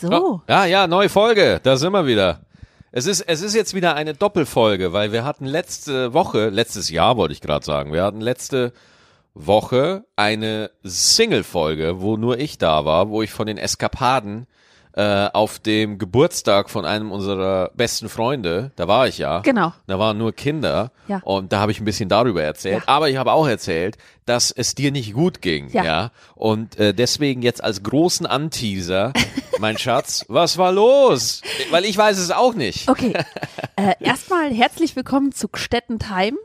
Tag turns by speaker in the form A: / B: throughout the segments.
A: So.
B: Ja, ja, neue Folge, da sind wir wieder. Es ist, es ist jetzt wieder eine Doppelfolge, weil wir hatten letzte Woche, letztes Jahr wollte ich gerade sagen, wir hatten letzte Woche eine Single-Folge, wo nur ich da war, wo ich von den Eskapaden äh, auf dem Geburtstag von einem unserer besten Freunde, da war ich ja.
A: Genau.
B: Da waren nur Kinder.
A: Ja.
B: Und da habe ich ein bisschen darüber erzählt.
A: Ja.
B: Aber ich habe auch erzählt, dass es dir nicht gut ging.
A: Ja.
B: ja? Und äh, deswegen jetzt als großen Anteaser, mein Schatz, was war los? Weil ich weiß es auch nicht.
A: Okay. Äh, erstmal herzlich willkommen zu Gstetten Time.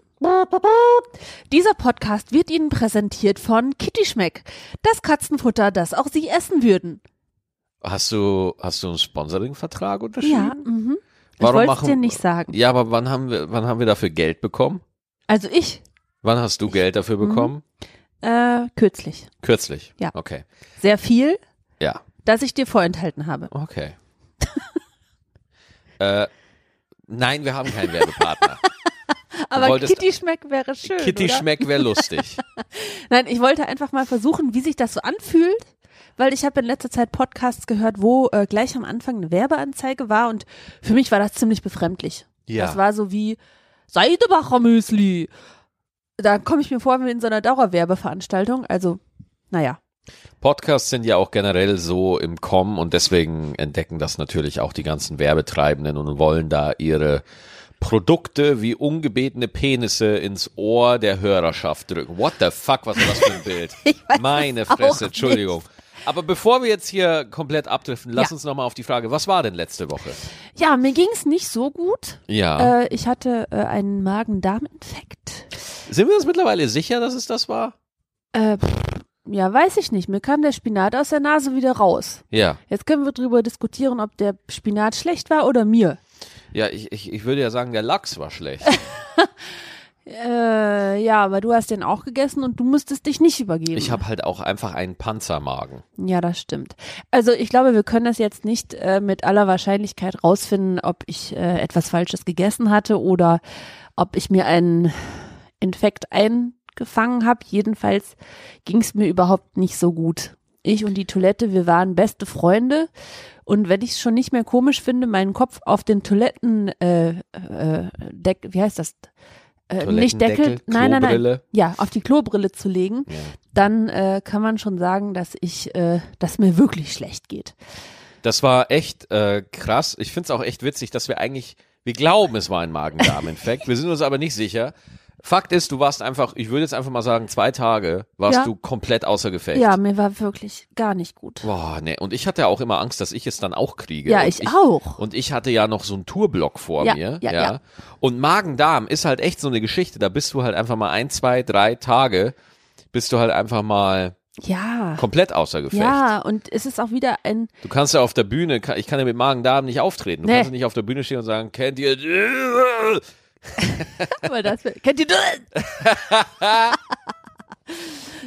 A: Dieser Podcast wird Ihnen präsentiert von Kitty Schmeck, das Katzenfutter, das auch Sie essen würden.
B: Hast du, hast du einen Sponsoring-Vertrag
A: Ja,
B: unterschrieben?
A: mhm. Ich
B: Warum
A: wollte es dir nicht sagen.
B: Ja, aber wann haben wir, wann haben wir dafür Geld bekommen?
A: Also ich,
B: Wann hast du Geld dafür
A: Mhm.
B: bekommen?
A: äh, kürzlich.
B: Kürzlich.
A: Ja.
B: Okay.
A: Sehr viel,
B: Ja.
A: das ich dir vorenthalten habe.
B: Okay. äh, nein, wir haben keinen Werbepartner.
A: Aber Kitty Schmeck wäre schön.
B: Kitty
A: oder?
B: Schmeck wäre lustig.
A: Nein, ich wollte einfach mal versuchen, wie sich das so anfühlt, weil ich habe in letzter Zeit Podcasts gehört, wo äh, gleich am Anfang eine Werbeanzeige war und für mich war das ziemlich befremdlich.
B: Ja.
A: Das war so wie Seidebacher Müsli. Da komme ich mir vor wie in so einer Dauerwerbeveranstaltung. Also, naja.
B: Podcasts sind ja auch generell so im Kommen und deswegen entdecken das natürlich auch die ganzen Werbetreibenden und wollen da ihre Produkte wie ungebetene Penisse ins Ohr der Hörerschaft drücken. What the fuck, was war das für ein Bild? Meine Fresse,
A: nicht.
B: Aber bevor wir jetzt hier komplett abdriften, lass
A: Ja.
B: uns nochmal auf die Frage, was war denn letzte Woche?
A: Ja, mir ging es nicht so gut.
B: Ja.
A: Äh, ich hatte äh, einen Magen-Darm-Infekt.
B: Sind wir uns mittlerweile sicher, dass es das war?
A: Äh, ja, weiß ich nicht. Mir kam der Spinat aus der Nase wieder raus.
B: Ja.
A: Jetzt können wir drüber diskutieren, ob der Spinat schlecht war oder mir.
B: Ja, ich, ich, ich würde ja sagen, der Lachs war schlecht.
A: Äh, ja, aber du hast den auch gegessen und du musstest dich nicht übergeben.
B: Ich habe halt auch einfach einen Panzermagen.
A: Ja, das stimmt. Also ich glaube, wir können das jetzt nicht äh, mit aller Wahrscheinlichkeit rausfinden, ob ich äh, etwas Falsches gegessen hatte oder ob ich mir einen Infekt eingefangen habe. Jedenfalls ging es mir überhaupt nicht so gut. Ich und die Toilette, wir waren beste Freunde. Und wenn ich es schon nicht mehr komisch finde, meinen Kopf auf den Toiletten äh, äh, Deck, wie heißt das? Äh, nicht Deckel, nein, nein, nein. Ja, auf die Klobrille zu legen
B: Ja.
A: dann äh, kann man schon sagen, dass ich, äh, dass mir wirklich schlecht geht.
B: Das war echt äh, krass. Ich finde es auch echt witzig, dass wir eigentlich, wir glauben, es war ein Magen-Darm-Infekt. wir sind uns aber nicht sicher. Fakt ist, du warst einfach, ich würde jetzt einfach mal sagen, zwei Tage warst
A: Ja.
B: du komplett außer Gefecht.
A: Ja, mir war wirklich gar nicht gut.
B: Boah, nee. Und ich hatte auch immer Angst, dass ich es dann auch kriege.
A: Ja,
B: und
A: ich, auch.
B: Und ich hatte ja noch so einen Tourblock vor
A: Ja,
B: mir.
A: ja, ja.
B: Und Magen-Darm ist halt echt so eine Geschichte. Da bist du halt einfach mal ein, zwei, drei Tage, bist du halt einfach mal
A: Ja.
B: komplett außer Gefecht.
A: Ja, und es ist auch wieder ein,
B: Du kannst ja auf der Bühne, ich kann ja mit Magen-Darm nicht auftreten. Du
A: Nee.
B: kannst ja nicht auf der Bühne stehen und sagen, kennt ihr.
A: Aber das, kennt ihr das?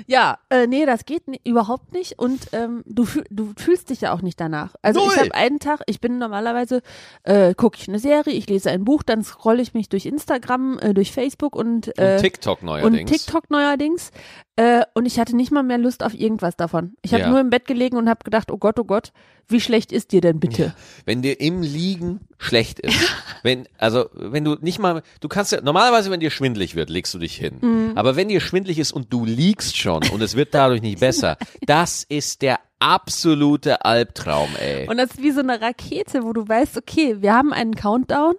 A: Ja, äh, nee, das geht überhaupt nicht und ähm, du, fühl- du fühlst dich ja auch nicht danach. Also ich
B: Null.
A: habe einen Tag, ich bin normalerweise, äh, gucke ich eine Serie, ich lese ein Buch, dann scrolle ich mich durch Instagram, äh, durch Facebook und, äh,
B: Und TikTok neuerdings.
A: und TikTok neuerdings. Äh, und ich hatte nicht mal mehr Lust auf irgendwas davon. Ich habe
B: Ja.
A: nur im Bett gelegen und habe gedacht, oh Gott, oh Gott, wie schlecht ist dir denn bitte?
B: Wenn dir im Liegen schlecht ist. wenn, also, wenn du nicht mal, du kannst ja, normalerweise, wenn dir schwindlig wird, legst du dich hin.
A: Mhm.
B: Aber wenn dir schwindlig ist und du liegst schon und es wird dadurch nicht besser, das ist der absolute Albtraum, ey.
A: Und das ist wie so eine Rakete, wo du weißt, okay, wir haben einen Countdown.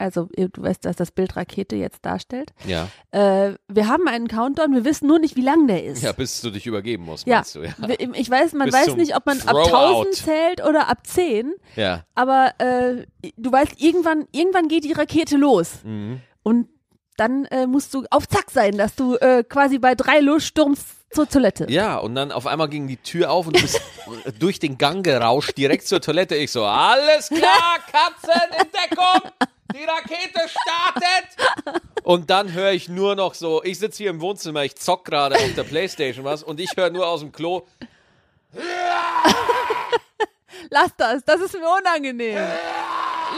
A: Also du weißt, dass das Bild Rakete jetzt darstellt.
B: ja.
A: Äh, wir haben einen Countdown, wir wissen nur nicht, wie lang der ist.
B: Ja, bis du dich übergeben musst,
A: Ja.
B: meinst du, ja.
A: Ich weiß, man
B: Bis
A: weiß nicht, ob man ab
B: Throwout.
A: 1000 zählt oder ab 10,
B: Ja.
A: aber äh, du weißt, irgendwann, irgendwann geht die Rakete los.
B: Mhm.
A: Und dann äh, musst du auf Zack sein, dass du äh, quasi bei drei losstürmst zur Toilette.
B: Ja, und dann auf einmal ging die Tür auf und du bist durch den Gang gerauscht, direkt zur Toilette. Ich so, alles klar, Katzen in Deckung, die Rakete startet. Und dann höre ich nur noch so, ich sitze hier im Wohnzimmer, ich zock gerade auf der Playstation was und ich höre nur aus dem Klo,
A: Lass das, das ist mir unangenehm.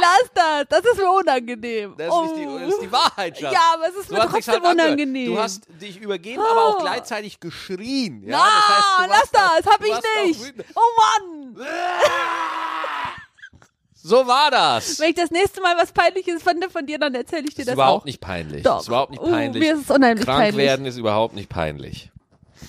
A: Lass das, das ist mir unangenehm.
B: das ist, die, das ist die Wahrheit, Schatz.
A: Ja, aber es ist
B: Du
A: mir trotzdem
B: halt angehört.
A: unangenehm.
B: Du hast dich übergeben, aber auch
A: Oh.
B: gleichzeitig geschrien. Ja,
A: Na,
B: das heißt,
A: lass
B: warst auch-
A: das, hab ich nicht. Oh Mann.
B: So war das.
A: Wenn ich das nächste Mal was Peinliches fand von dir, dann erzähle ich dir
B: ist
A: das
B: überhaupt
A: auch.
B: nicht peinlich.
A: Doch.
B: Ist überhaupt nicht
A: Uh,
B: peinlich.
A: mir ist es unheimlich
B: Krank
A: peinlich.
B: werden ist überhaupt nicht peinlich.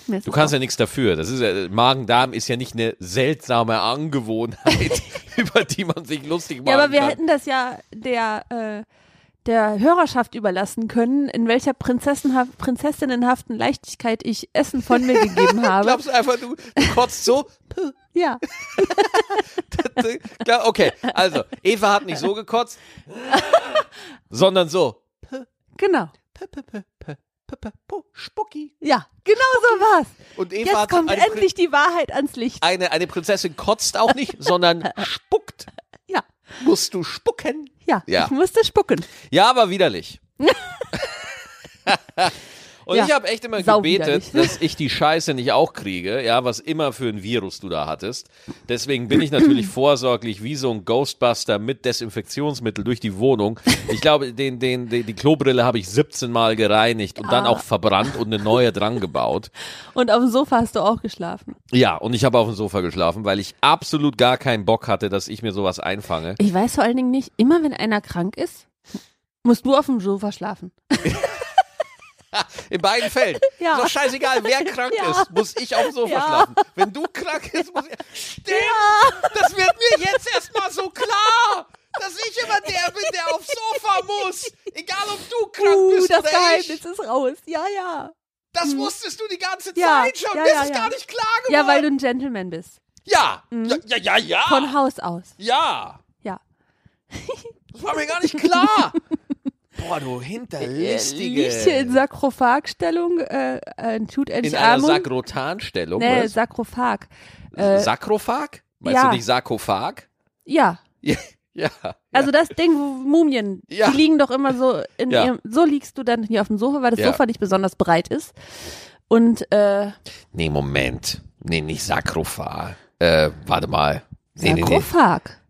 B: Du kannst
A: auch-
B: ja nichts dafür. Das ist ja, Magen-Darm ist ja nicht eine seltsame Angewohnheit, über die man sich lustig machen
A: Ja, aber wir
B: kann.
A: hätten das ja der, äh, der Hörerschaft überlassen können, in welcher prinzessinnenhaften Leichtigkeit ich Essen von mir gegeben habe.
B: Glaubst du einfach, du, du kotzt so?
A: ja.
B: Okay, also Eva hat nicht so gekotzt, sondern so.
A: Genau.
B: Spucki.
A: Ja, genau so war's.
B: Und Eva
A: Jetzt kommt
B: eine, Prin-
A: endlich die Wahrheit ans Licht.
B: eine, eine Prinzessin kotzt auch nicht, sondern spuckt. Musst du spucken?
A: ja,
B: Ja.
A: ich musste spucken.
B: Ja, aber widerlich. Und
A: Ja,
B: ich habe echt immer gebetet, dass ich die Scheiße nicht auch kriege, ja, was immer für ein Virus du da hattest. Deswegen bin ich natürlich vorsorglich wie so ein Ghostbuster mit Desinfektionsmittel durch die Wohnung. Ich glaube, den, den, den, die Klobrille habe ich 17 Mal gereinigt und
A: Ah.
B: dann auch verbrannt und eine neue dran gebaut.
A: Und auf dem Sofa hast du auch geschlafen.
B: Ja, und ich habe auf dem Sofa geschlafen, weil ich absolut gar keinen Bock hatte, dass ich mir sowas einfange.
A: Ich weiß vor allen Dingen nicht, immer wenn einer krank ist, musst du auf dem Sofa schlafen.
B: In beiden Fällen.
A: Ja.
B: Ist doch scheißegal, wer krank
A: Ja.
B: ist, muss ich auf dem Sofa
A: Ja.
B: schlafen. Wenn du krank bist, muss ich. Stimmt! Das wird mir jetzt erstmal so klar, dass ich immer der bin, der aufs Sofa muss. Egal, ob du krank
A: Uh,
B: bist
A: das
B: oder
A: Geheimnis
B: ich.
A: ist raus. Ja, ja.
B: Das wusstest du die ganze
A: Ja,
B: Zeit schon.
A: ja,
B: Mir
A: ja,
B: ist
A: ja.
B: gar nicht klar geworden.
A: Ja, weil du ein Gentleman bist.
B: Ja. Ja, ja, ja, ja.
A: Von Haus aus.
B: ja.
A: Ja.
B: Das war mir gar nicht klar. Boah, du hinterlistige.
A: Liegt hier in Sarkophagstellung, äh, äh, tut
B: in einer. Sakrotanstellung.
A: Nee,
B: was?
A: Sarkophag. Äh,
B: Sakrophag? Meinst
A: ja.
B: du nicht Sarkophag?
A: ja.
B: Ja. ja.
A: Also das Ding, Mumien,
B: Ja.
A: die liegen doch immer so in
B: Ja.
A: ihrem, so liegst du dann hier auf dem Sofa, weil das
B: Ja.
A: Sofa nicht besonders breit ist. Und äh,
B: Nee, Moment. Nee, nicht Sakrophag. Äh, warte mal. Nee, nee, nee.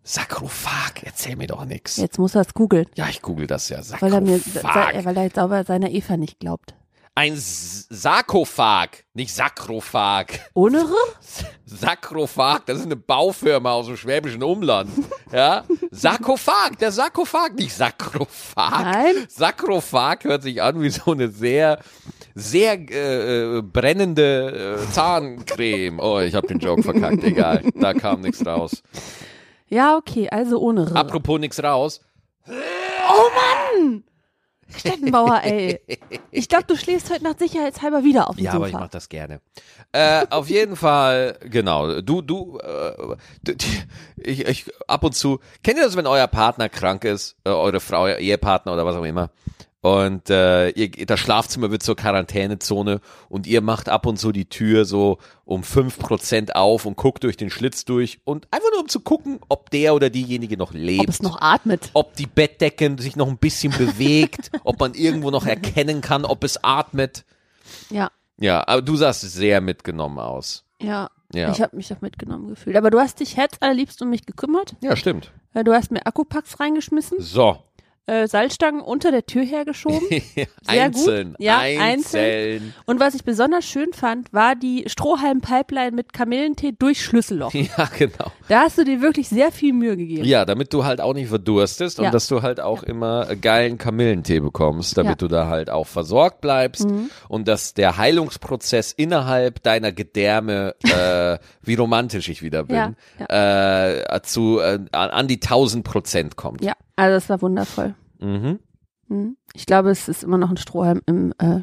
A: Sarkophag.
B: Sakrophag. Erzähl mir doch nix.
A: Jetzt muss er es googeln,
B: Ja, ich google das ja.
A: weil er mir, weil er jetzt aber seiner Eva nicht glaubt.
B: Ein S- Sarkophag, nicht Sakrophag.
A: Ohne R?
B: Sakrophag, das ist eine Baufirma aus dem schwäbischen Umland. Ja? Sarkophag, der Sarkophag, nicht Sakrophag.
A: Nein.
B: Sakrophag hört sich an wie so eine sehr, sehr äh, äh, brennende äh, Zahncreme. Oh, ich habe den Joke verkackt, egal. Da kam nichts raus.
A: Ja, okay, also ohne R.
B: Apropos nichts raus.
A: Stettenbauer, ey. Ich glaube, du schläfst heute Nacht sicherheitshalber wieder auf dem
B: Ja,
A: Sofa.
B: aber ich mach das gerne. Äh, auf jeden Fall, genau. Du, du, äh, d- d- ich, ich, ab und zu, kennt ihr das, wenn euer Partner krank ist, äh, eure Frau, Ehepartner oder was auch immer? Und äh, ihr, das Schlafzimmer wird zur Quarantänezone und ihr macht ab und zu die Tür so um fünf Prozent auf und guckt durch den Schlitz durch und einfach nur um zu gucken, ob der oder diejenige noch lebt
A: Ob es noch atmet.
B: ob die Bettdecke sich noch ein bisschen bewegt, ob man irgendwo noch erkennen kann, ob es atmet.
A: Ja,
B: Ja, aber du sahst sehr mitgenommen aus.
A: ja.
B: Ja.
A: Ich habe mich auch mitgenommen gefühlt. Aber du hast dich herzallerliebst um mich gekümmert.
B: Ja, stimmt.
A: Äh, Du hast mir Akkupacks reingeschmissen,
B: So.
A: Äh, Salzstangen unter der Tür hergeschoben. Sehr
B: einzeln.
A: gut. Ja,
B: einzeln.
A: Und was ich besonders schön fand, war die Strohhalm-Pipeline mit Kamillentee durch Schlüsselloch.
B: Ja, genau.
A: Da hast du dir wirklich sehr viel Mühe gegeben.
B: Ja, damit du halt auch nicht verdurstest und
A: Ja.
B: dass du halt auch immer äh, geilen Kamillentee bekommst, damit
A: Ja. Mhm.
B: du da halt auch versorgt bleibst und dass der Heilungsprozess innerhalb deiner Gedärme, äh, wie romantisch ich wieder bin,
A: Ja,
B: Äh, zu äh, an, an die 1000 Prozent kommt.
A: Ja, also das war wundervoll.
B: Mhm.
A: Mhm. Ich glaube, es ist immer noch ein Strohhalm im äh,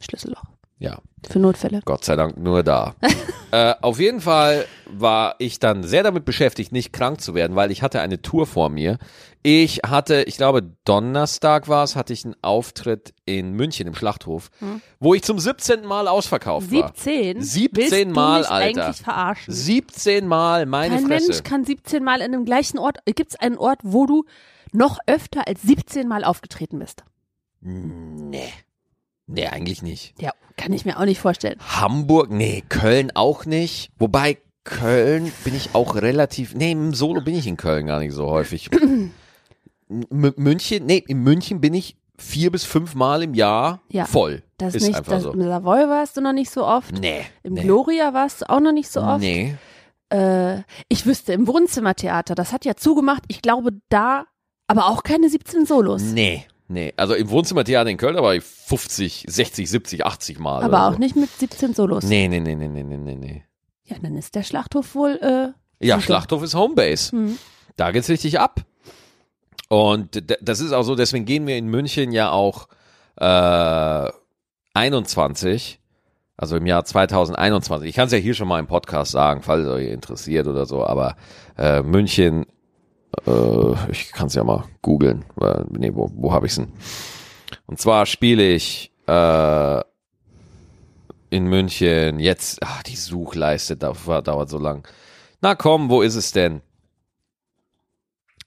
A: Schlüsselloch.
B: Ja.
A: Für Notfälle.
B: Gott sei Dank nur da. äh, auf jeden Fall war ich dann sehr damit beschäftigt, nicht krank zu werden, weil ich hatte eine Tour vor mir. Ich hatte, ich glaube Donnerstag war es, hatte ich einen Auftritt in München im Schlachthof, wo ich zum 17. Mal ausverkauft war.
A: 17?
B: 17
A: Willst du
B: Mal,
A: mich
B: Alter.
A: eigentlich verarschen?
B: 17 Mal, meine
A: Kein
B: Fresse.
A: Mensch kann 17 Mal in dem gleichen Ort. Gibt es einen Ort, wo du noch öfter als 17 Mal aufgetreten bist?
B: nee. Nee, eigentlich nicht.
A: Ja, kann ich mir auch nicht vorstellen.
B: Hamburg, nee, Köln auch nicht. Wobei Köln bin ich auch relativ, nee, im Solo bin ich in Köln gar nicht so häufig. München, nee, in München bin ich vier bis fünf Mal im Jahr
A: Ja.
B: voll.
A: Das
B: ist
A: nicht,
B: einfach
A: das,
B: so.
A: Im Savoy warst du noch nicht so oft.
B: Nee.
A: Im
B: nee.
A: Gloria warst du auch noch nicht so oft.
B: Nee.
A: äh, ich wüsste, im Wohnzimmertheater, das hat ja zugemacht, ich glaube da, aber auch keine 17 Solos.
B: Nee, nee. Also im Wohnzimmertheater in Köln aber 50, 60, 70, 80 Mal.
A: aber auch
B: so.
A: nicht mit 17 Solos.
B: Nee, nee, nee, nee, nee, nee, nee.
A: Ja, dann ist der Schlachthof wohl, äh,
B: Ja. Schlachthof ist Homebase.
A: hm.
B: Da geht's richtig ab. Und das ist auch so, deswegen gehen wir in München ja auch äh, 21, also im Jahr 2021. Ich kann es ja hier schon mal im Podcast sagen, falls es euch interessiert oder so, aber äh, München, äh, ich kann es ja mal googeln. Äh, nee, wo, wo habe ich's denn? Und zwar spiele ich äh, in München jetzt, ach, die Suchleiste dauert, dauert so lang. Na komm, wo ist es denn?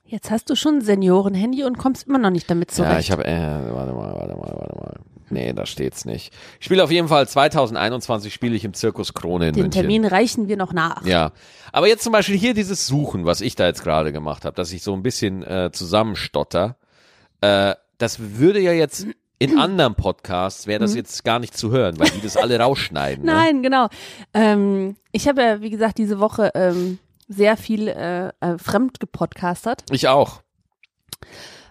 A: Jetzt hast du schon ein Seniorenhandy und kommst immer noch nicht damit zurecht.
B: Ja, ich habe, äh, warte mal, warte mal, warte mal. Nee, da steht's nicht. Ich spiele auf jeden Fall 2021 spiele ich im Zirkus Krone in
A: Den
B: München.
A: Termin reichen wir noch nach.
B: Ja, aber jetzt zum Beispiel hier dieses Suchen, was ich da jetzt gerade gemacht habe, dass ich so ein bisschen äh, zusammenstotter, äh, das würde ja jetzt in anderen Podcasts wäre das jetzt gar nicht zu hören, weil die das alle rausschneiden. Ne?
A: Mhm. Nein, genau. Ähm, ich habe ja, wie gesagt, diese Woche ähm, sehr viel äh, äh, fremd gepodcastert,
B: Ich auch.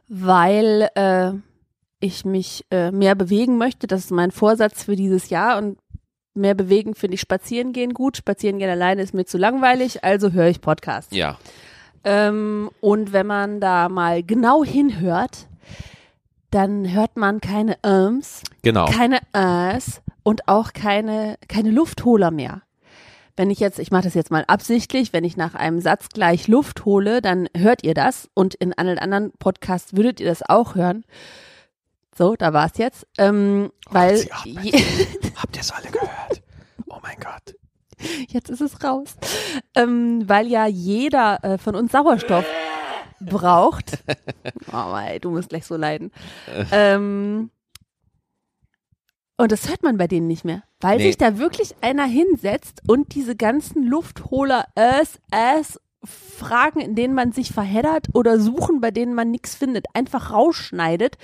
A: weil äh, ich mich äh, mehr bewegen möchte. Das ist mein Vorsatz für dieses Jahr und mehr bewegen finde ich spazieren gehen gut. Spazieren gehen alleine ist mir zu langweilig, also höre ich Podcasts.
B: Ja.
A: Ähm, und wenn man da mal genau hinhört, dann hört man keine Äms,
B: Genau.
A: keine Äs und auch keine, keine Luftholer mehr. Wenn ich jetzt, ich mache das jetzt mal absichtlich, wenn ich nach einem Satz gleich Luft hole, dann hört ihr das und in allen anderen Podcasts würdet ihr das auch hören. So, da war's jetzt. Ähm, weil
B: atmet.
A: je,
B: Habt ihr es alle gehört? Oh mein Gott.
A: jetzt ist es raus. Ähm, weil ja jeder äh, von uns Sauerstoff braucht. Oh, ey, du musst gleich so leiden. Ähm, und das hört man bei denen nicht mehr, weil
B: Nee.
A: sich da wirklich einer hinsetzt und diese ganzen Luftholer es, es Fragen, in denen man sich verheddert oder Suchen, bei denen man nichts findet, einfach rausschneidet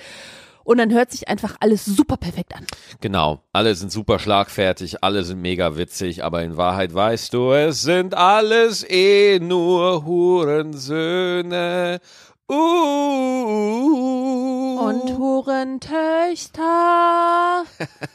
A: und dann hört sich einfach alles super perfekt an.
B: Genau, alle sind super schlagfertig, alle sind mega witzig, aber in Wahrheit weißt du, es sind alles eh nur Hurensöhne. Uh.
A: Und Hurentöchter.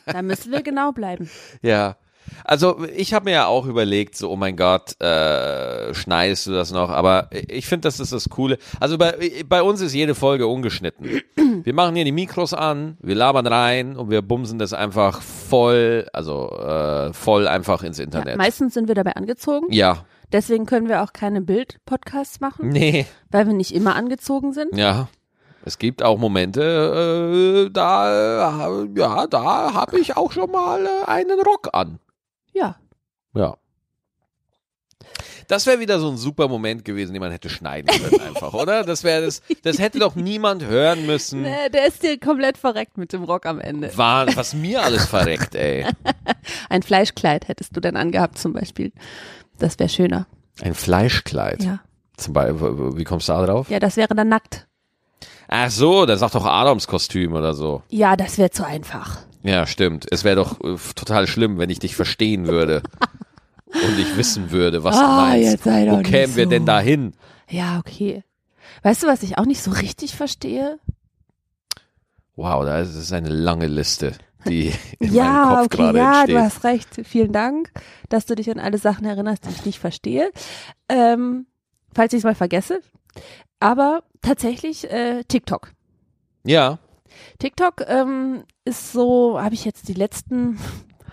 A: da müssen wir genau bleiben.
B: Ja. Also ich habe mir ja auch überlegt, so, oh mein Gott, äh, schneidest du das noch? Aber ich finde, das ist das Coole. Also bei, bei uns ist jede Folge ungeschnitten. Wir machen hier die Mikros an, wir labern rein und wir bumsen das einfach voll, also äh, voll einfach ins
A: Ja,
B: Internet.
A: meistens sind wir dabei angezogen.
B: Ja,
A: Deswegen können wir auch keine Bild-Podcasts machen,
B: nee,
A: weil wir nicht immer angezogen sind.
B: ja. Es gibt auch Momente, äh, da, äh, ja, da habe ich auch schon mal äh, einen Rock an.
A: Ja.
B: Ja. Das wäre wieder so ein super Moment gewesen, den man hätte schneiden können einfach, oder? Das wäre das, das hätte doch niemand hören müssen.
A: Nee, der ist dir komplett verreckt mit dem Rock am Ende.
B: War, was mir alles verreckt, ey.
A: Ein Fleischkleid hättest du dann angehabt zum Beispiel. Das wäre schöner.
B: Ein Fleischkleid.
A: Ja.
B: Zum Beispiel, wie kommst du da drauf?
A: Ja, das wäre dann nackt.
B: Ach so, dann sag doch Adams Kostüm oder so.
A: Ja, das wäre zu einfach.
B: Ja, stimmt. Es wäre doch äh, total schlimm, wenn ich dich verstehen würde. und ich wissen würde, was du
A: Ah,
B: meinst.
A: jetzt sei doch
B: Wo
A: nicht
B: kämen wir
A: so.
B: denn da hin?
A: Ja, okay. Weißt du, was ich auch nicht so richtig verstehe?
B: Wow, da ist es eine lange Liste, die in meinem
A: ja,
B: Kopf
A: okay,
B: gerade
A: ja,
B: entsteht.
A: du hast recht. Vielen Dank, dass du dich an alle Sachen erinnerst, die ich nicht verstehe. Ähm, falls ich es mal vergesse. Aber tatsächlich äh, TikTok.
B: ja,
A: TikTok ähm, ist so, habe ich jetzt die letzten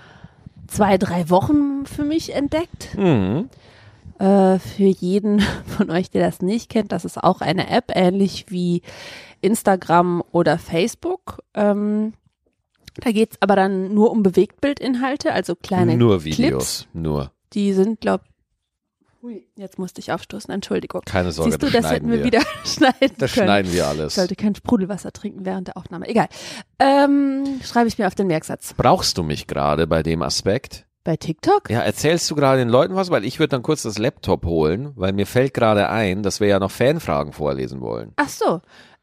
A: zwei, drei Wochen für mich entdeckt.
B: mhm.
A: Äh, für jeden von euch, der das nicht kennt, das ist auch eine App, ähnlich wie Instagram oder Facebook. Ähm, da geht's aber dann nur um Bewegtbildinhalte, also kleine
B: nur
A: Clips.
B: Videos, nur.
A: Die sind, glaub Ui, jetzt musste ich aufstoßen, Entschuldigung.
B: Keine Sorge,
A: Siehst du,
B: das
A: das hätten
B: schneiden
A: wir wieder schneiden
B: Das
A: können.
B: schneiden wir
A: Ich
B: alles.
A: sollte kein Sprudelwasser trinken während der Aufnahme. Egal. Ähm, schreibe ich mir auf den Merksatz.
B: Brauchst du mich gerade bei dem Aspekt?
A: Bei TikTok?
B: Ja, erzählst du gerade den Leuten was? Weil ich würde dann kurz das Laptop holen, weil mir fällt gerade ein, dass wir ja noch Fanfragen vorlesen wollen.
A: Ach so.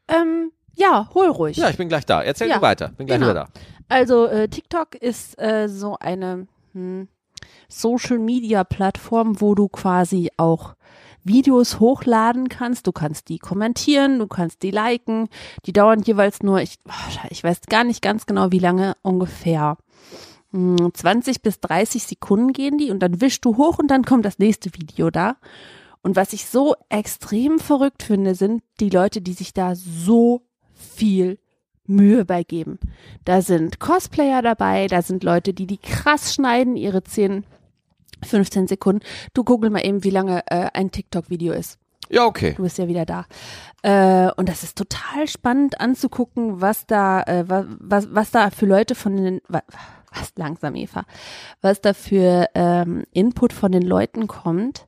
A: Ähm, ja, hol ruhig.
B: Ja, ich bin gleich da. Erzähl
A: Ja,
B: du weiter. Bin gleich
A: genau.
B: wieder da.
A: Also äh, TikTok ist äh, so eine, hm, Social Media Plattform, wo du quasi auch Videos hochladen kannst. Du kannst die kommentieren, du kannst die liken. Die dauern jeweils nur, ich, ich weiß gar nicht ganz genau, wie lange ungefähr. 20 hm, bis 30 Sekunden gehen die und dann wischst du hoch und dann kommt das nächste Video da. Und was ich so extrem verrückt finde, sind die Leute, die sich da so viel Mühe beigeben. Da sind Cosplayer dabei, da sind Leute, die die krass schneiden, ihre 10, 15 Sekunden. Du google mal eben, wie lange äh, ein TikTok-Video ist.
B: Ja, okay.
A: Du bist ja wieder da. Äh, und das ist total spannend anzugucken, was da, äh, was, was da für Leute von den, was, langsam, Eva, was da für ähm, Input von den Leuten kommt.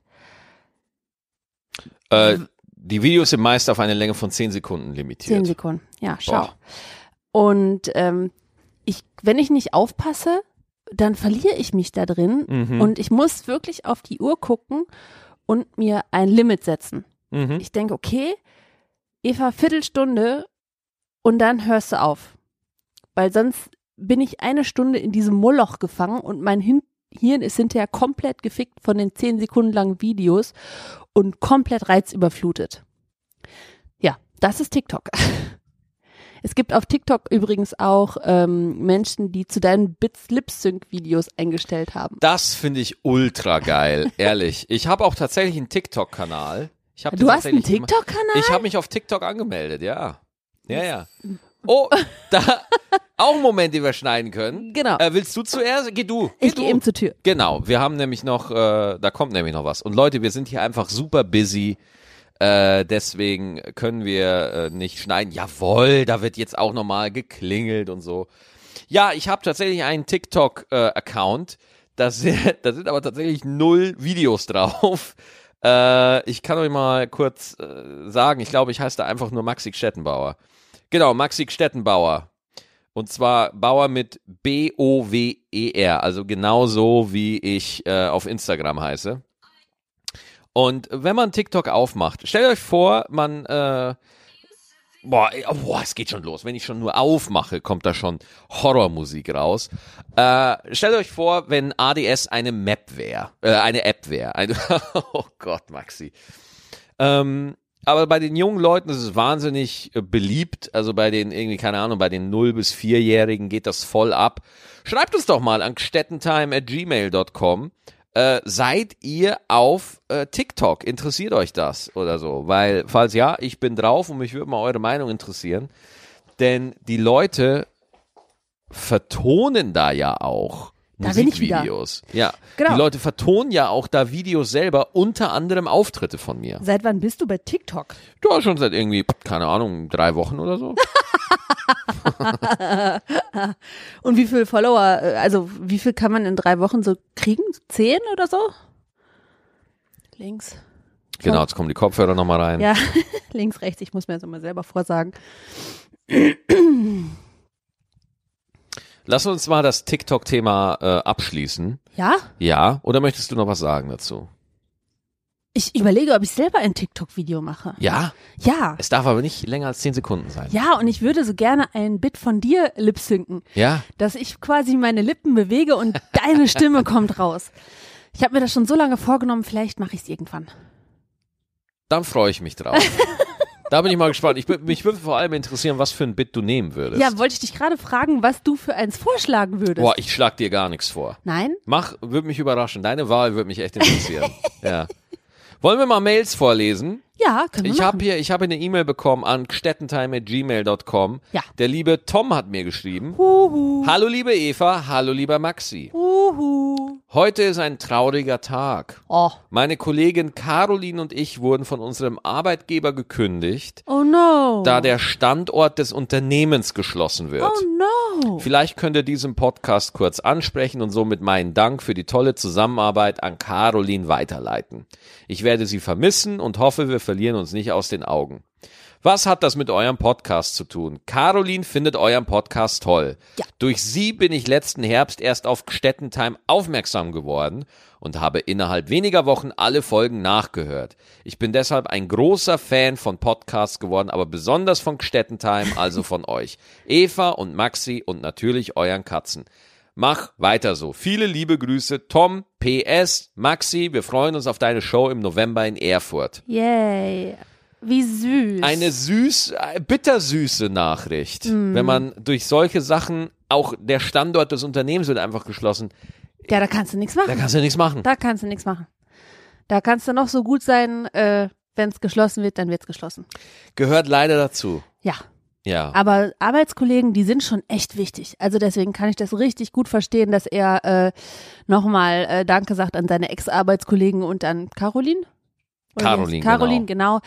B: Äh, die Videos sind meist auf eine Länge von 10 Sekunden limitiert.
A: 10 Sekunden, ja, schau. Boah. Und ähm, ich, wenn ich nicht aufpasse, dann verliere ich mich da drin mhm. und ich muss wirklich auf die Uhr gucken und mir ein Limit setzen. Mhm. Ich denke, okay, Eva, Viertelstunde und dann hörst du auf. Weil sonst bin ich eine Stunde in diesem Moloch gefangen und mein Hirn ist hinterher komplett gefickt von den zehn Sekunden langen Videos und komplett reizüberflutet. Ja, das ist TikTok. Es gibt auf TikTok übrigens auch ähm, Menschen, die zu deinen Bits Lip Sync Videos eingestellt haben.
B: Das finde ich ultra geil, ehrlich. Ich habe auch tatsächlich einen TikTok Kanal. Ich
A: du hast einen TikTok Kanal?
B: Ich habe mich auf TikTok angemeldet, ja. Ja, ja. Oh, da auch ein Moment, den wir schneiden können.
A: Genau.
B: Äh, willst du zuerst? Geh du. Geh
A: ich gehe eben zur Tür.
B: Genau. Wir haben nämlich noch, äh, da kommt nämlich noch was. Und Leute, wir sind hier einfach super busy. Äh, deswegen können wir äh, nicht schneiden. Jawohl, da wird jetzt auch nochmal geklingelt und so. Ja, ich habe tatsächlich einen TikTok-Account. Äh, da, sind, aber tatsächlich null Videos drauf. Äh, ich kann euch mal kurz äh, sagen, ich glaube, ich heiße da einfach nur Maxi Stettenbauer. Genau, Maxi Stettenbauer. Und zwar Bauer mit B-O-W-E-R, also genauso wie ich äh, auf Instagram heiße. Und wenn man TikTok aufmacht, stellt euch vor, man, äh, boah, boah, es geht schon los. Wenn ich schon nur aufmache, kommt da schon Horrormusik raus. Äh, stellt euch vor, wenn ADS eine Map wäre, äh, eine App wäre. oh Gott, Maxi. Ähm, aber bei den jungen Leuten ist es wahnsinnig äh, beliebt. Also bei den irgendwie, keine Ahnung, bei den 0- bis 4-Jährigen geht das voll ab. Schreibt uns doch mal an stettentime at gmail.com. Äh, seid ihr auf äh, TikTok? Interessiert euch das oder so? Weil, falls ja, ich bin drauf und mich würde mal eure Meinung interessieren. Denn die Leute vertonen da ja auch da Musikvideos. Ja, genau. die Leute vertonen ja auch da Videos selber, unter anderem Auftritte von mir.
A: Seit wann bist du bei TikTok?
B: Du schon seit irgendwie, keine Ahnung, drei Wochen oder so.
A: Und wie viele Follower, äh, also wie viel kann man in drei Wochen so kriegen? Zehn oder so? Links.
B: Genau, jetzt kommen die Kopfhörer nochmal rein.
A: Ja, links, rechts, ich muss mir das immer selber vorsagen.
B: Lass uns mal das TikTok-Thema äh, abschließen.
A: Ja?
B: Ja, oder möchtest du noch was sagen dazu?
A: Ich überlege, ob ich selber ein TikTok-Video mache.
B: Ja?
A: Ja.
B: Es darf aber nicht länger als zehn Sekunden sein.
A: Ja, und ich würde so gerne ein Bit von dir lipsynken.
B: Ja.
A: Dass ich quasi meine Lippen bewege und deine Stimme kommt raus. Ich habe mir das schon so lange vorgenommen, vielleicht mache ich es irgendwann.
B: Dann freue ich mich drauf. da bin ich mal gespannt. Ich, mich würde vor allem interessieren, was für ein Bit du nehmen würdest.
A: Ja, wollte ich dich gerade fragen, was du für eins vorschlagen würdest.
B: Boah, ich schlag dir gar nichts vor.
A: Nein?
B: Mach, würde mich überraschen. Deine Wahl würde mich echt interessieren. ja. Wollen wir mal Mails vorlesen?
A: Ja, können wir
B: Ich
A: habe
B: hier, ich habe eine E-Mail bekommen an gstettentime@gmail.com.
A: Ja.
B: Der liebe Tom hat mir geschrieben.
A: Huhu.
B: Hallo liebe Eva, hallo lieber Maxi.
A: Uhu.
B: Heute ist ein trauriger Tag.
A: Oh.
B: Meine Kollegin Caroline und ich wurden von unserem Arbeitgeber gekündigt,
A: Oh no.
B: da der Standort des Unternehmens geschlossen wird.
A: Oh no.
B: Vielleicht könnt ihr diesen Podcast kurz ansprechen und somit meinen Dank für die tolle Zusammenarbeit an Caroline weiterleiten. Ich werde sie vermissen und hoffe, wir verlieren uns nicht aus den Augen. Was hat das mit eurem Podcast zu tun? Caroline findet euren Podcast toll.
A: Ja.
B: Durch sie bin ich letzten Herbst erst auf Stettentime aufmerksam geworden und habe innerhalb weniger Wochen alle Folgen nachgehört. Ich bin deshalb ein großer Fan von Podcasts geworden, aber besonders von Stettentime, also von euch. Eva und Maxi und natürlich euren Katzen. Mach weiter so. Viele liebe Grüße, Tom, PS, Maxi, wir freuen uns auf deine Show im November in Erfurt.
A: Yay. Wie süß.
B: Eine süß, äh, bittersüße Nachricht. Wenn man durch solche Sachen, auch der Standort des Unternehmens wird einfach geschlossen,
A: ja, da kannst du nichts machen.
B: da kannst du nichts machen.
A: Da kannst du nichts machen. Da kannst du noch so gut sein, äh, wenn es geschlossen wird, dann wird's geschlossen.
B: Gehört leider dazu.
A: Ja.
B: Ja.
A: Aber Arbeitskollegen, die sind schon echt wichtig. Also deswegen kann ich das richtig gut verstehen, dass er äh, nochmal äh, Danke sagt an seine Ex-Arbeitskollegen und an Caroline. Oder
B: Caroline,
A: Caroline, genau.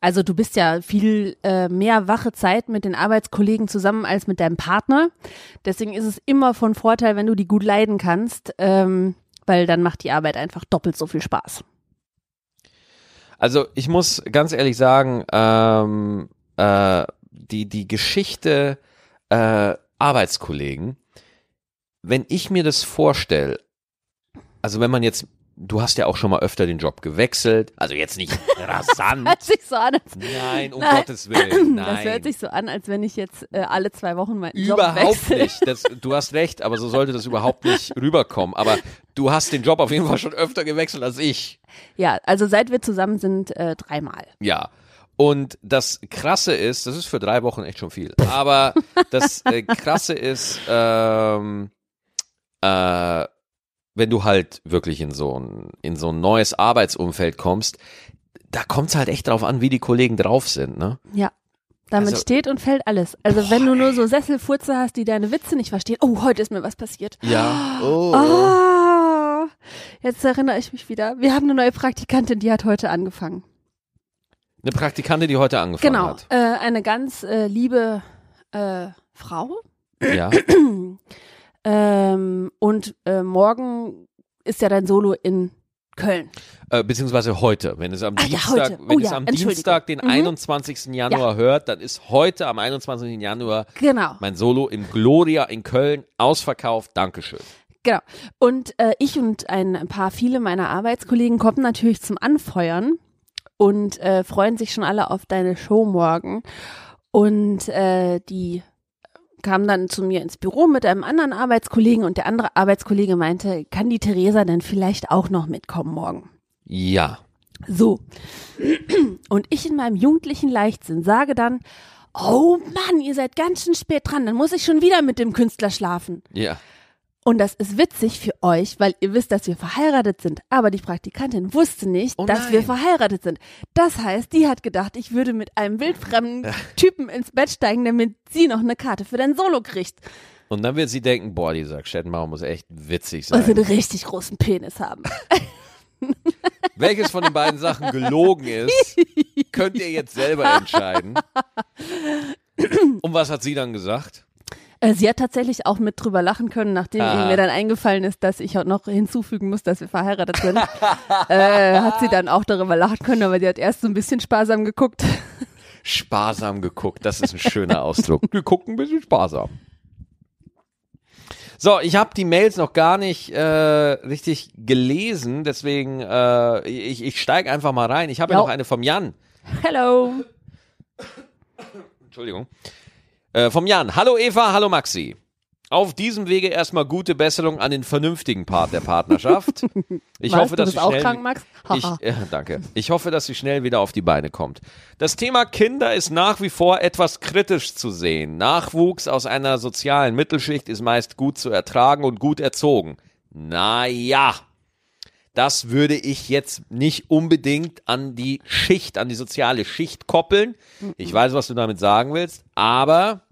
A: Also du bist ja viel äh, mehr wache Zeit mit den Arbeitskollegen zusammen als mit deinem Partner. Deswegen ist es immer von Vorteil, wenn du die gut leiden kannst, ähm, weil dann macht die Arbeit einfach doppelt so viel Spaß.
B: Also ich muss ganz ehrlich sagen, ähm, äh, die, die Geschichte äh, Arbeitskollegen, wenn ich mir das vorstelle, also wenn man jetzt, du hast ja auch schon mal öfter den Job gewechselt, also jetzt nicht rasant.
A: Hört sich so an, als,
B: Nein, um
A: Nein.
B: Gottes Willen. Nein.
A: das hört sich so an, als wenn ich jetzt äh, alle zwei Wochen meinen Job
B: Überhaupt
A: wechsle.
B: nicht. Das, du hast recht, aber so sollte das überhaupt nicht rüberkommen. Aber du hast den Job auf jeden Fall schon öfter gewechselt als ich.
A: Ja, also seit wir zusammen sind, äh, dreimal.
B: Ja. Und das Krasse ist, das ist für drei Wochen echt schon viel, aber das äh, Krasse ist, ähm, äh, wenn du halt wirklich in so ein, in so ein neues Arbeitsumfeld kommst, da kommt es halt echt drauf an, wie die Kollegen drauf sind, ne?
A: Ja. Damit
B: Also-
A: steht und fällt alles. Also wenn du nur so Sesselfurze hast, die deine Witze nicht verstehen. Oh, heute ist mir was passiert.
B: Ja. Oh.
A: Ah, jetzt erinnere ich mich wieder. Wir haben eine neue Praktikantin, die hat heute angefangen.
B: Eine Praktikantin, die heute angefangen
A: Genau.
B: hat.
A: Äh, eine ganz äh, liebe äh, Frau.
B: Ja.
A: Ähm, und äh, morgen ist ja dein Solo in Köln.
B: Äh, beziehungsweise heute, wenn es am
A: ja,
B: Dienstag, wenn
A: Oh
B: es
A: ja,
B: am. Dienstag, den
A: Mhm.
B: 21. Januar hört, dann ist heute am 21. Januar
A: Genau.
B: mein Solo im Gloria in Köln ausverkauft. Dankeschön.
A: Genau. Und äh, ich und ein paar viele meiner Arbeitskollegen kommen natürlich zum Anfeuern und äh, freuen sich schon alle auf deine Show morgen. Und äh, die kam dann zu mir ins Büro mit einem anderen Arbeitskollegen und der andere Arbeitskollege meinte, kann die Theresa denn vielleicht auch noch mitkommen morgen?
B: Ja.
A: So. Und ich in meinem jugendlichen Leichtsinn sage dann, oh Mann, ihr seid ganz schön spät dran, dann muss ich schon wieder mit dem Künstler schlafen.
B: Ja.
A: Und das ist witzig für euch, weil ihr wisst, dass wir verheiratet sind. Aber die Praktikantin wusste nicht,
B: Oh
A: dass wir verheiratet sind. Das heißt, die hat gedacht, ich würde mit einem wildfremden Typen ins Bett steigen, damit sie noch eine Karte für dein Solo kriegt.
B: Und dann wird sie denken, boah, dieser Stettenbauer muss echt witzig
A: Und sie
B: sein.
A: einen richtig großen Penis haben.
B: Welches von den beiden Sachen gelogen ist, könnt ihr jetzt selber entscheiden. Und was hat sie dann gesagt?
A: Äh, Sie hat tatsächlich auch mit drüber lachen können, nachdem
B: Ah.
A: mir dann eingefallen ist, dass ich noch hinzufügen muss, dass wir verheiratet sind. äh, hat sie dann auch darüber lachen können, aber sie hat erst so ein bisschen sparsam geguckt.
B: Sparsam geguckt, das ist ein schöner Ausdruck. Wir gucken ein bisschen sparsam. So, ich habe die Mails noch gar nicht äh, richtig gelesen, deswegen äh, ich, ich steige einfach mal rein. Ich habe ja
A: Ja.
B: noch eine vom Jan.
A: Hello.
B: Entschuldigung. Äh, vom Jan. Hallo Eva, hallo Maxi. Auf diesem Wege erstmal gute Besserung an den vernünftigen Part der Partnerschaft. Ich hoffe, dass sie
A: auch
B: schnell,
A: krank?
B: Ich, ja, danke. Ich hoffe, dass sie schnell wieder auf die Beine kommt. Das Thema Kinder ist nach wie vor etwas kritisch zu sehen. Nachwuchs aus einer sozialen Mittelschicht ist meist gut zu ertragen und gut erzogen. Naja, das würde ich jetzt nicht unbedingt an die Schicht, an die soziale Schicht koppeln. Ich weiß, was du damit sagen willst, aber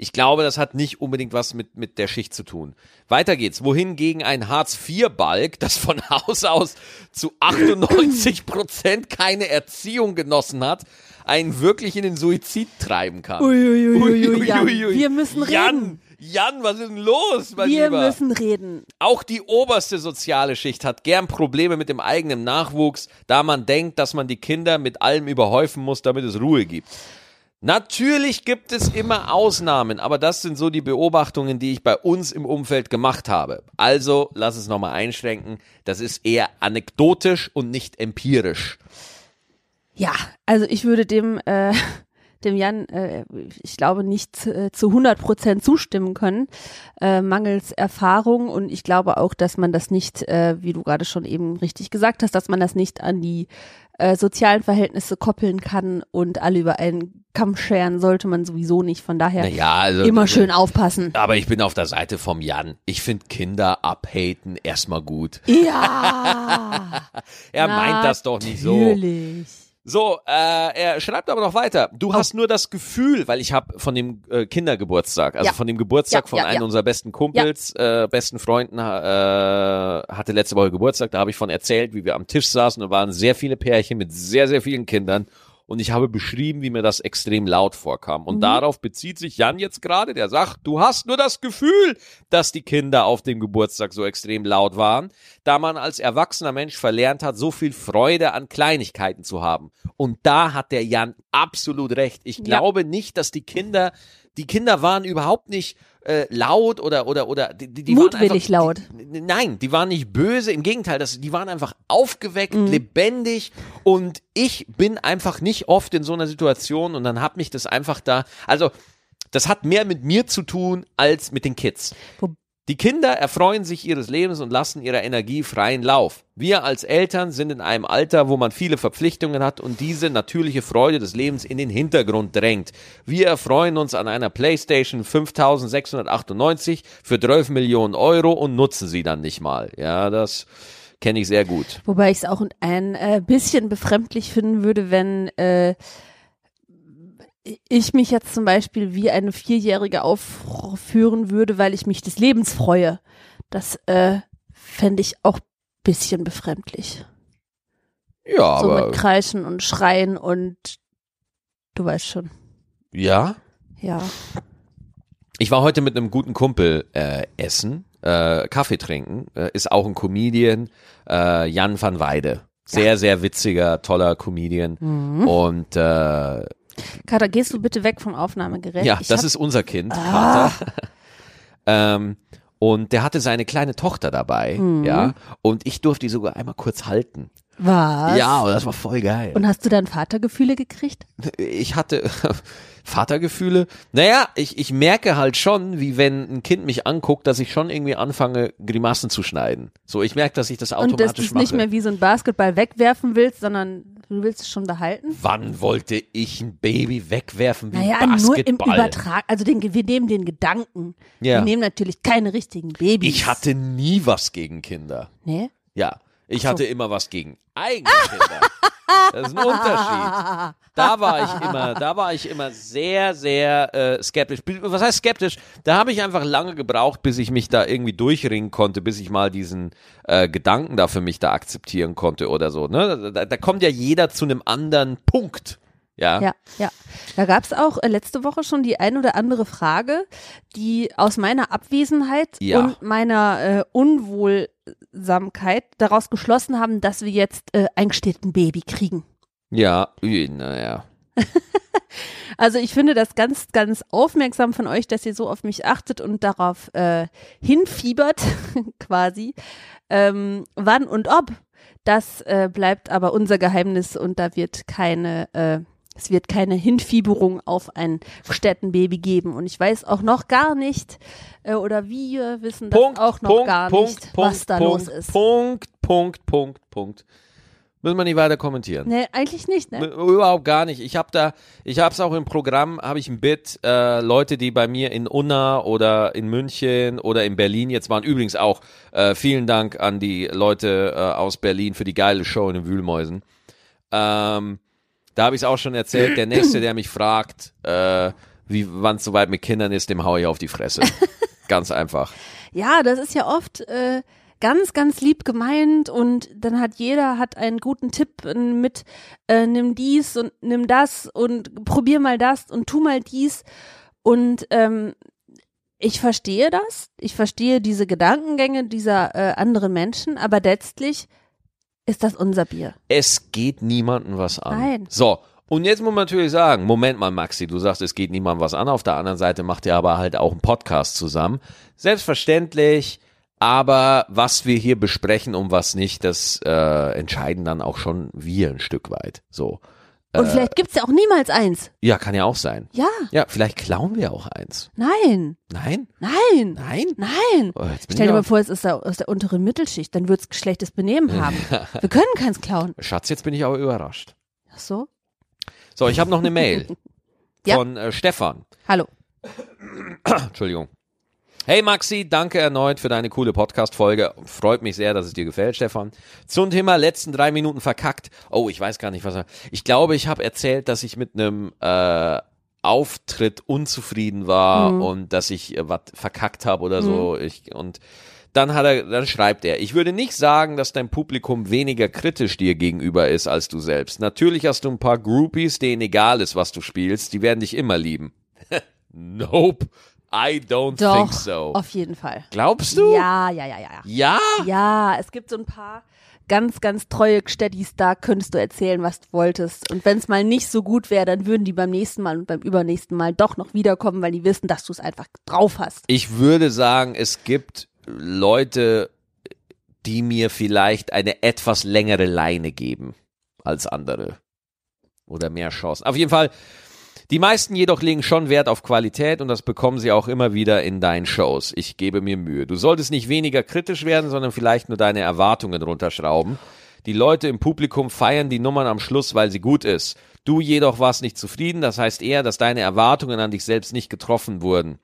B: ich glaube, das hat nicht unbedingt was mit, mit der Schicht zu tun. Weiter geht's. Wohingegen ein Hartz-IV-Balk, das von Haus aus zu 98 Prozent keine Erziehung genossen hat, einen wirklich in den Suizid treiben kann.
A: Uiuiuiui, Jan. Wir müssen reden.
B: Jan, Jan, was ist denn los, mein
A: Wir
B: Lieber?
A: müssen reden.
B: Auch die oberste soziale Schicht hat gern Probleme mit dem eigenen Nachwuchs, da man denkt, dass man die Kinder mit allem überhäufen muss, damit es Ruhe gibt. Natürlich gibt es immer Ausnahmen, aber das sind so die Beobachtungen, die ich bei uns im Umfeld gemacht habe. Also, lass es nochmal einschränken, das ist eher anekdotisch und nicht empirisch.
A: Ja, also ich würde dem äh, dem Jan, äh, ich glaube, nicht äh, zu 100 Prozent zustimmen können, äh, mangels Erfahrung. Und ich glaube auch, dass man das nicht, äh, wie du gerade schon eben richtig gesagt hast, dass man das nicht an die äh, sozialen Verhältnisse koppeln kann und alle über einen Kamm scheren sollte man sowieso nicht. Von daher
B: Naja, also,
A: immer schön aufpassen.
B: Aber ich bin auf der Seite vom Jan. Ich finde Kinder abhaten erstmal gut.
A: Ja.
B: Er meint das doch nicht so.
A: Natürlich.
B: So, äh, er schreibt aber noch weiter. Du hast nur das Gefühl, weil ich habe von dem äh, Kindergeburtstag, also
A: Ja.
B: von dem Geburtstag
A: Ja,
B: von
A: ja,
B: einem unserer besten Kumpels, äh, besten Freunden, äh, hatte letzte Woche Geburtstag. Da habe ich von erzählt, wie wir am Tisch saßen und waren sehr viele Pärchen mit sehr, sehr vielen Kindern. Und ich habe beschrieben, wie mir das extrem laut vorkam. Und darauf bezieht sich Jan jetzt gerade, der sagt, du hast nur das Gefühl, dass die Kinder auf dem Geburtstag so extrem laut waren, da man als erwachsener Mensch verlernt hat, so viel Freude an Kleinigkeiten zu haben. Und da hat der Jan absolut recht. Ich
A: Ja.
B: glaube nicht, dass die Kinder, die Kinder waren überhaupt nicht äh, laut oder oder oder die, die
A: Mutwillig
B: waren einfach,
A: laut.
B: Die, nein, die waren nicht böse, im Gegenteil, das, die waren einfach aufgeweckt,
A: Mhm.
B: lebendig und ich bin einfach nicht oft in so einer Situation und dann hat mich das einfach da, also das hat mehr mit mir zu tun als mit den Kids. Die Kinder erfreuen sich ihres Lebens und lassen ihrer Energie freien Lauf. Wir als Eltern sind in einem Alter, wo man viele Verpflichtungen hat und diese natürliche Freude des Lebens in den Hintergrund drängt. Wir erfreuen uns an einer PlayStation 5698 für 12 Millionen Euro und nutzen sie dann nicht mal. Ja, das kenne ich sehr gut.
A: Wobei ich es auch ein äh, bisschen befremdlich finden würde, wenn äh, ich mich jetzt zum Beispiel wie eine Vierjährige aufführen würde, weil ich mich des Lebens freue. Das äh, fände ich auch bisschen befremdlich.
B: Ja,
A: so
B: aber
A: mit Kreischen und Schreien und du weißt schon.
B: ja.
A: Ja.
B: Ich war heute mit einem guten Kumpel äh, essen, äh, Kaffee trinken, äh, ist auch ein Comedian, äh, Jan van Weide. Sehr, sehr witziger, toller Comedian.
A: Mhm.
B: Und äh,
A: Kater, gehst du bitte weg vom Aufnahmegerät?
B: ja,
A: Ich
B: das
A: hab-
B: ist unser Kind,
A: Ah.
B: Vater. ähm, und der hatte seine kleine Tochter dabei,
A: Mhm.
B: ja. Und ich durfte die sogar einmal kurz halten.
A: Was?
B: Ja, und das war voll geil.
A: Und hast du dann Vatergefühle gekriegt?
B: ich hatte Vatergefühle. Naja, ich, ich merke halt schon, wie wenn ein Kind mich anguckt, dass ich schon irgendwie anfange, Grimassen zu schneiden. So, ich merke, dass ich das
A: Und dass du
B: automatisch
A: es
B: mache.
A: nicht mehr wie so ein Basketball wegwerfen willst, sondern du willst es schon behalten?
B: Wann wollte ich ein Baby wegwerfen wie
A: Naja,
B: ein
A: nur im? Übertrag. Also den, wir nehmen den Gedanken.
B: Ja.
A: Wir nehmen natürlich keine richtigen Babys.
B: ich hatte nie was gegen Kinder.
A: Nee?
B: Ja, ich
A: so.
B: hatte immer was gegen eigene Kinder. Das ist ein Unterschied. Da war ich immer, da war ich immer sehr, sehr äh, skeptisch. Was heißt skeptisch? Da habe ich einfach lange gebraucht, bis ich mich da irgendwie durchringen konnte, bis ich mal diesen äh, Gedanken da für mich da akzeptieren konnte oder so. Ne? Da, da kommt ja jeder zu einem anderen Punkt. Ja.
A: Ja, ja. Da gab es auch äh, letzte Woche schon die ein oder andere Frage, die aus meiner Abwesenheit
B: Ja.
A: und meiner äh, Unwohlsamkeit daraus geschlossen haben, dass wir jetzt äh, eingestellt ein Baby kriegen.
B: Ja, naja.
A: Also ich finde das ganz, ganz aufmerksam von euch, dass ihr so auf mich achtet und darauf äh, hinfiebert, quasi. Ähm, wann und ob, das äh, bleibt aber unser Geheimnis und da wird keine, äh, es wird keine Hinfieberung auf ein Städtenbaby geben. Und ich weiß auch noch gar nicht, äh, oder wir wissen das
B: Punkt,
A: auch noch
B: Punkt,
A: gar
B: Punkt,
A: nicht,
B: Punkt,
A: was da
B: Punkt,
A: los ist.
B: Punkt, Punkt, Punkt, Punkt. Müssen wir nicht weiter kommentieren.
A: Nee, eigentlich nicht, ne?
B: Überhaupt gar nicht. Ich habe da, ich habe es auch im Programm, habe ich ein Bit, äh, Leute, die bei mir in Unna oder in München oder in Berlin jetzt waren. Übrigens auch äh, vielen Dank an die Leute äh, aus Berlin für die geile Show in den Wühlmäusen. Ähm, da habe ich es auch schon erzählt. Der nächste, der mich fragt, äh, wie wann es soweit mit Kindern ist, dem hau ich auf die Fresse. Ganz einfach.
A: Ja, das ist ja oft äh, ganz, ganz lieb gemeint und dann hat jeder hat einen guten Tipp mit, äh, nimm dies und nimm das und probier mal das und tu mal dies und ähm, ich verstehe das, ich verstehe diese Gedankengänge dieser äh, anderen Menschen, aber letztlich ist das unser Bier.
B: Es geht niemandem was an.
A: Nein.
B: So. Und jetzt muss man natürlich sagen, Moment mal, Maxi, du sagst, es geht niemandem was an. Auf der anderen Seite macht ihr aber halt auch einen Podcast zusammen. Selbstverständlich, aber was wir hier besprechen und was nicht, das äh, entscheiden dann auch schon wir ein Stück weit. So.
A: Und vielleicht gibt's ja auch niemals eins.
B: Ja, kann ja auch sein.
A: Ja,
B: Ja, vielleicht klauen wir auch eins.
A: nein,
B: Nein?
A: nein,
B: Nein?
A: nein.
B: Oh,
A: Stell dir mal vor, es ist aus der unteren Mittelschicht, dann wird's schlechtes Benehmen haben. Wir können keins klauen.
B: Schatz, jetzt bin ich aber überrascht.
A: Ach so?
B: So, ich habe noch eine Mail
A: Ja.
B: von äh, Stefan.
A: Hallo.
B: Entschuldigung. Hey Maxi, danke erneut für deine coole Podcast-Folge. Freut mich sehr, dass es dir gefällt, Stefan. Zum Thema letzten drei Minuten verkackt. Oh, ich weiß gar nicht, was er. Ich glaube, ich habe erzählt, dass ich mit einem äh, Auftritt unzufrieden war und dass ich äh, was verkackt habe oder so. Ich, und dann hat er, dann schreibt er, ich würde nicht sagen, dass dein Publikum weniger kritisch dir gegenüber ist als du selbst. Natürlich hast du ein paar Groupies, denen egal ist, was du spielst. Die werden dich immer lieben. nope, I don't
A: Doch,
B: think so.
A: auf jeden Fall.
B: Glaubst du?
A: Ja, ja, ja, ja, ja.
B: Ja?
A: Es gibt so ein paar ganz, ganz treue Steadies, da könntest du erzählen, was du wolltest. Und wenn es mal nicht so gut wäre, dann würden die beim nächsten Mal und beim übernächsten Mal doch noch wiederkommen, weil die wissen, dass du es einfach drauf hast.
B: Ich würde sagen, es gibt Leute, die mir vielleicht eine etwas längere Leine geben als andere. Oder mehr Chancen. Auf jeden Fall, die meisten jedoch legen schon Wert auf Qualität und das bekommen sie auch immer wieder in deinen Shows. Ich gebe mir Mühe. Du solltest nicht weniger kritisch werden, sondern vielleicht nur deine Erwartungen runterschrauben. Die Leute im Publikum feiern die Nummern am Schluss, weil sie gut ist. Du jedoch warst nicht zufrieden, das heißt eher, dass deine Erwartungen an dich selbst nicht getroffen wurden.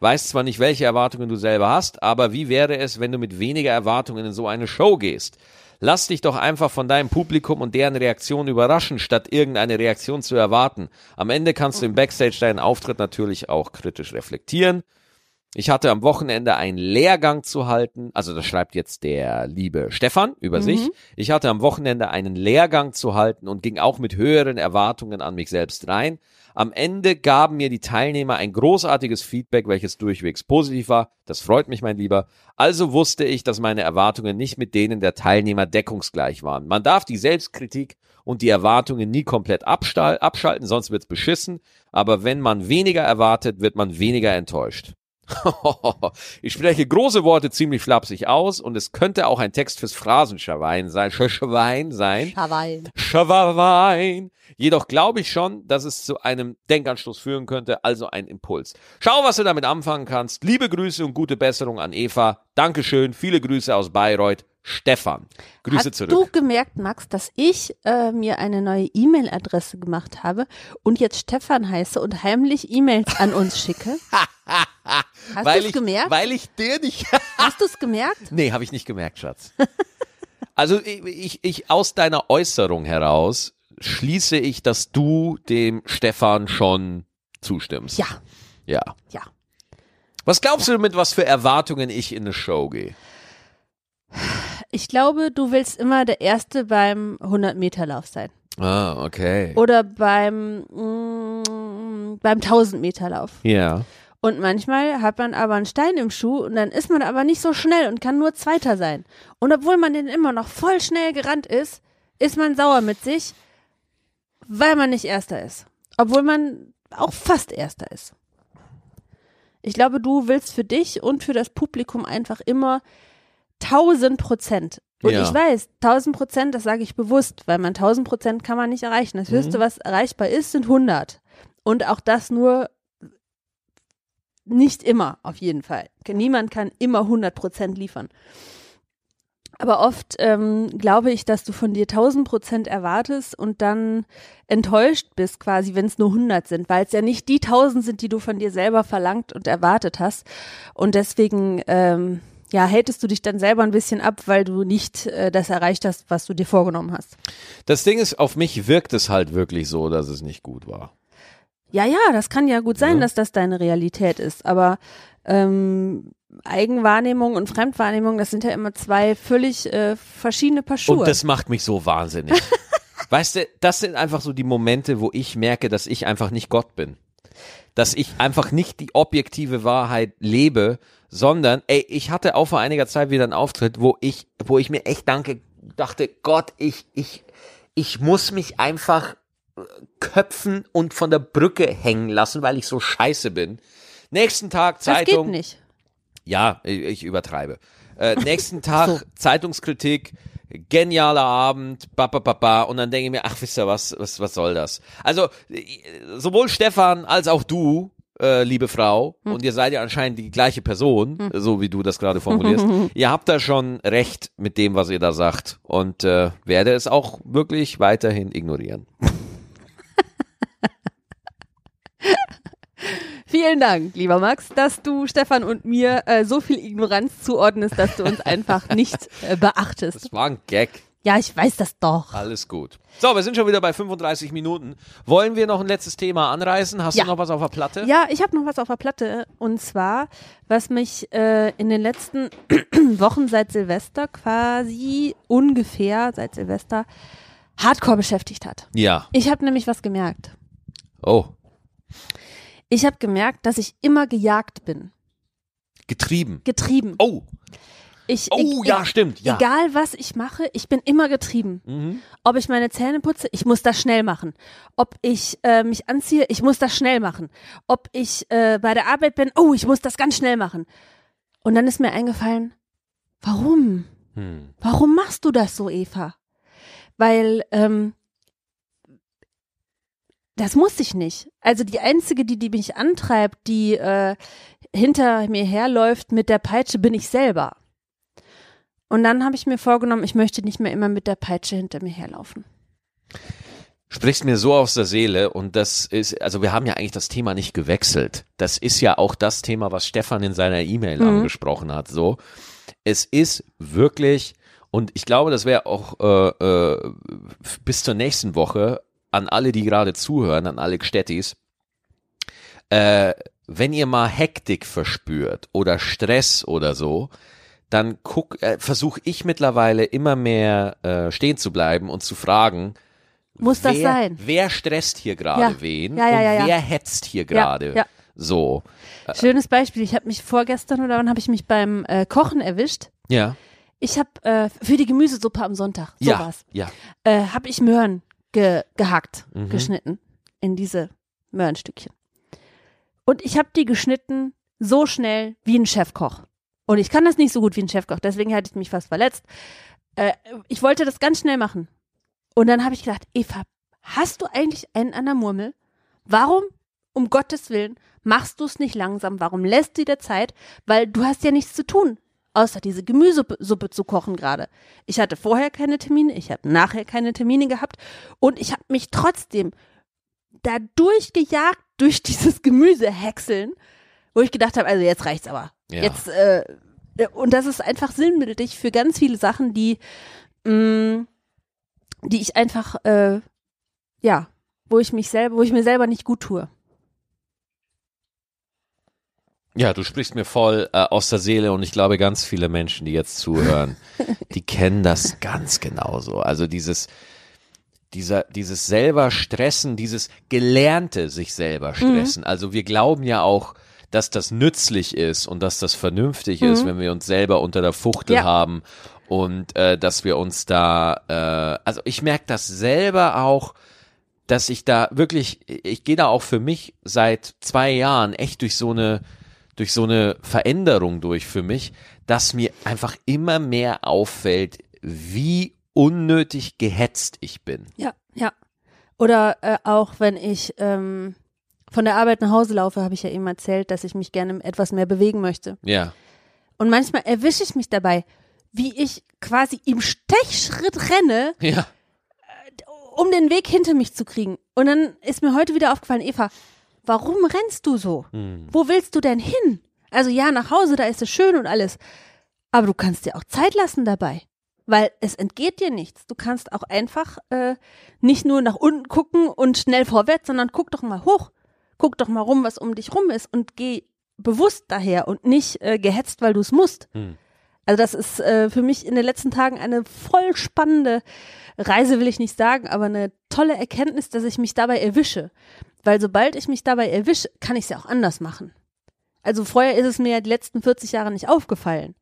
B: Weißt zwar nicht, welche Erwartungen du selber hast, aber wie wäre es, wenn du mit weniger Erwartungen in so eine Show gehst? Lass dich doch einfach von deinem Publikum und deren Reaktion überraschen, statt irgendeine Reaktion zu erwarten. Am Ende kannst du im Backstage deinen Auftritt natürlich auch kritisch reflektieren. Ich hatte am Wochenende einen Lehrgang zu halten, also das schreibt jetzt der liebe Stefan über sich. Ich hatte am Wochenende einen Lehrgang zu halten und ging auch mit höheren Erwartungen an mich selbst rein. Am Ende gaben mir die Teilnehmer ein großartiges Feedback, welches durchwegs positiv war. Das freut mich, mein Lieber. Also wusste ich, dass meine Erwartungen nicht mit denen der Teilnehmer deckungsgleich waren. Man darf die Selbstkritik und die Erwartungen nie komplett abschalten, sonst wird's beschissen. Aber wenn man weniger erwartet, wird man weniger enttäuscht. Ich spreche große Worte ziemlich flapsig aus und es könnte auch ein Text fürs Phrasenschwein sein, Schwein sein.
A: Hawaii.
B: Schwein. Jedoch glaube ich schon, dass es zu einem Denkanstoß führen könnte, also ein Impuls. Schau, was du damit anfangen kannst. Liebe Grüße und gute Besserung an Eva. Dankeschön. Viele Grüße aus Bayreuth. Stefan. Grüße
A: Hast
B: zurück.
A: du gemerkt, Max, dass ich äh, mir eine neue E-Mail-Adresse gemacht habe und jetzt Stefan heiße und heimlich E-Mails an uns schicke? Hast du es gemerkt?
B: Weil ich dir nicht.
A: Hast du es gemerkt?
B: nee, habe ich nicht gemerkt, Schatz. Also ich, ich, ich aus deiner Äußerung heraus schließe ich, dass du dem Stefan schon zustimmst.
A: Ja,
B: Ja.
A: ja.
B: Was glaubst du, mit was für Erwartungen ich in eine Show gehe?
A: Ich glaube, du willst immer der Erste beim 100-Meter-Lauf sein.
B: Ah, okay.
A: Oder beim, mm, beim 1000-Meter-Lauf.
B: Ja.
A: Und manchmal hat man aber einen Stein im Schuh und dann ist man aber nicht so schnell und kann nur Zweiter sein. Und obwohl man den immer noch voll schnell gerannt ist, ist man sauer mit sich, weil man nicht Erster ist. Obwohl man auch fast Erster ist. Ich glaube, du willst für dich und für das Publikum einfach immer 1000 Prozent. Und
B: Ja.
A: ich weiß, 1000 Prozent, das sage ich bewusst, weil man 1000 Prozent kann man nicht erreichen. Das höchste, was erreichbar ist, sind 100. Und auch das nur nicht immer, auf jeden Fall. Niemand kann immer 100 Prozent liefern. Aber oft ähm, glaube ich, dass du von dir 1000 Prozent erwartest und dann enttäuscht bist quasi, wenn es nur 100 sind, weil es ja nicht die 1000 sind, die du von dir selber verlangt und erwartet hast. Und deswegen, ähm, ja, hältst du dich dann selber ein bisschen ab, weil du nicht äh, das erreicht hast, was du dir vorgenommen hast.
B: Das Ding ist, auf mich wirkt es halt wirklich so, dass es nicht gut war.
A: Ja, ja, das kann ja gut sein,
B: Ja.
A: dass das deine Realität ist, aber ähm, Eigenwahrnehmung und Fremdwahrnehmung, das sind ja immer zwei völlig äh, verschiedene Paar Schuhe.
B: Und das macht mich so wahnsinnig. weißt du, das sind einfach so die Momente, wo ich merke, dass ich einfach nicht Gott bin. Dass ich einfach nicht die objektive Wahrheit lebe, sondern, ey, ich hatte auch vor einiger Zeit wieder einen Auftritt, wo ich, wo ich mir echt danke, dachte, Gott, ich, ich, ich muss mich einfach äh, köpfen und von der Brücke hängen lassen, weil ich so scheiße bin. Nächsten Tag
A: das
B: Zeitung.
A: geht nicht.
B: Ja, ich ich übertreibe. Äh, nächsten Tag
A: So.
B: Zeitungskritik. genialer Abend, ba, ba, ba, ba, und dann denke ich mir, ach, wisst ihr was, was, was soll das? Also, sowohl Stefan als auch du, äh, liebe Frau,
A: Hm.
B: und ihr seid ja anscheinend die gleiche Person, so wie du das gerade formulierst, ihr habt da schon recht mit dem, was ihr da sagt und äh, werde es auch wirklich weiterhin ignorieren.
A: Vielen Dank, lieber Max, dass du Stefan und mir äh, so viel Ignoranz zuordnest, dass du uns einfach nicht äh, beachtest.
B: Das war ein Gag.
A: Ja, ich weiß das doch.
B: Alles gut. So, wir sind schon wieder bei 35 Minuten. Wollen wir noch ein letztes Thema anreißen? Hast
A: Ja.
B: du noch was auf der Platte?
A: Ja, ich habe noch was auf der Platte. Und zwar, was mich äh, in den letzten Wochen seit Silvester quasi ungefähr seit Silvester hardcore beschäftigt hat.
B: Ja.
A: Ich habe nämlich was gemerkt.
B: Oh,
A: Ich habe gemerkt, dass ich immer gejagt bin.
B: getrieben.
A: Getrieben.
B: Oh,
A: Ich,
B: oh,
A: ich,
B: ja, stimmt. Ja.
A: Egal was ich mache, ich bin immer getrieben.
B: Mhm.
A: Ob ich meine Zähne putze, ich muss das schnell machen. Ob ich äh, mich anziehe, ich muss das schnell machen. Ob ich äh, bei der Arbeit bin, oh, ich muss das ganz schnell machen. Und dann ist mir eingefallen, warum?
B: Hm.
A: Warum machst du das so, Eva? Weil ähm, das muss ich nicht. Also die einzige, die, die mich antreibt, die äh, hinter mir herläuft mit der Peitsche, bin ich selber. Und dann habe ich mir vorgenommen, ich möchte nicht mehr immer mit der Peitsche hinter mir herlaufen.
B: Sprichst mir so aus der Seele und das ist, also wir haben ja eigentlich das Thema nicht gewechselt. Das ist ja auch das Thema, was Stefan in seiner E-Mail
A: Mhm.
B: angesprochen hat. So, es ist wirklich und ich glaube, das wäre auch äh, äh, bis zur nächsten Woche an alle, die gerade zuhören, an alle Gstettis, äh, wenn ihr mal Hektik verspürt oder Stress oder so, dann guck, äh, versuche ich mittlerweile immer mehr äh, stehen zu bleiben und zu fragen,
A: Muss das
B: wer,
A: sein?
B: Wer stresst hier gerade
A: Ja.
B: wen
A: Ja, ja,
B: und
A: ja, ja.
B: wer hetzt hier gerade?
A: ja.
B: So.
A: Schönes Beispiel. Ich habe mich vorgestern oder wann habe ich mich beim äh, Kochen erwischt.
B: Ja.
A: Ich habe äh, für die Gemüsesuppe am Sonntag,
B: Ja.
A: sowas,
B: Ja.
A: äh, habe ich Möhren ge gehackt,
B: Mhm.
A: geschnitten in diese Möhrenstückchen. Und ich habe die geschnitten so schnell wie ein Chefkoch. Und ich kann das nicht so gut wie ein Chefkoch, deswegen hatte ich mich fast verletzt. Äh, ich wollte das ganz schnell machen. Und dann habe ich gedacht, Eva, hast du eigentlich einen an der Murmel? Warum, um Gottes Willen, machst du es nicht langsam? Warum lässt du dir Zeit? Weil du hast ja nichts zu tun, außer diese Gemüsesuppe Suppe zu kochen gerade. Ich hatte vorher keine Termine, ich habe nachher keine Termine gehabt und ich habe mich trotzdem da durchgejagt durch dieses Gemüse häckseln, wo ich gedacht habe, also jetzt reicht's aber.
B: Ja.
A: Jetzt äh, und das ist einfach sinnbildlich für ganz viele Sachen, die mh, die ich einfach äh, ja, wo ich mich selber, wo ich mir selber nicht gut tue.
B: Ja, du sprichst mir voll äh, aus der Seele und ich glaube, ganz viele Menschen, die jetzt zuhören, die kennen das ganz genauso. Also dieses, dieser, dieses selber stressen, dieses gelernte sich selber stressen. Also wir glauben ja auch, dass das nützlich ist und dass das vernünftig ist, wenn wir uns selber unter der Fuchtel
A: Ja.
B: haben und äh, dass wir uns da, äh, also ich merke das selber auch, dass ich da wirklich, ich gehe da auch für mich seit zwei Jahren echt durch so eine, durch so eine Veränderung durch für mich, dass mir einfach immer mehr auffällt, wie unnötig gehetzt ich bin.
A: Ja, ja. Oder äh, auch wenn ich ähm, von der Arbeit nach Hause laufe, habe ich ja eben erzählt, dass ich mich gerne etwas mehr bewegen möchte.
B: Ja.
A: Und manchmal erwische ich mich dabei, wie ich quasi im Stechschritt renne,
B: Ja.
A: um den Weg hinter mich zu kriegen. Und dann ist mir heute wieder aufgefallen, Eva, warum rennst du so?
B: Hm.
A: Wo willst du denn hin? Also ja, nach Hause, da ist es schön und alles. Aber du kannst dir auch Zeit lassen dabei. Weil es entgeht dir nichts. Du kannst auch einfach äh, nicht nur nach unten gucken und schnell vorwärts, sondern guck doch mal hoch. Guck doch mal rum, was um dich rum ist und geh bewusst daher und nicht äh, gehetzt, weil du es musst.
B: Hm.
A: Also das ist äh, für mich in den letzten Tagen eine voll spannende Reise, will ich nicht sagen, aber eine tolle Erkenntnis, dass ich mich dabei erwische. Weil sobald ich mich dabei erwische, kann ich es ja auch anders machen. Also vorher ist es mir ja die letzten 40 Jahre nicht aufgefallen,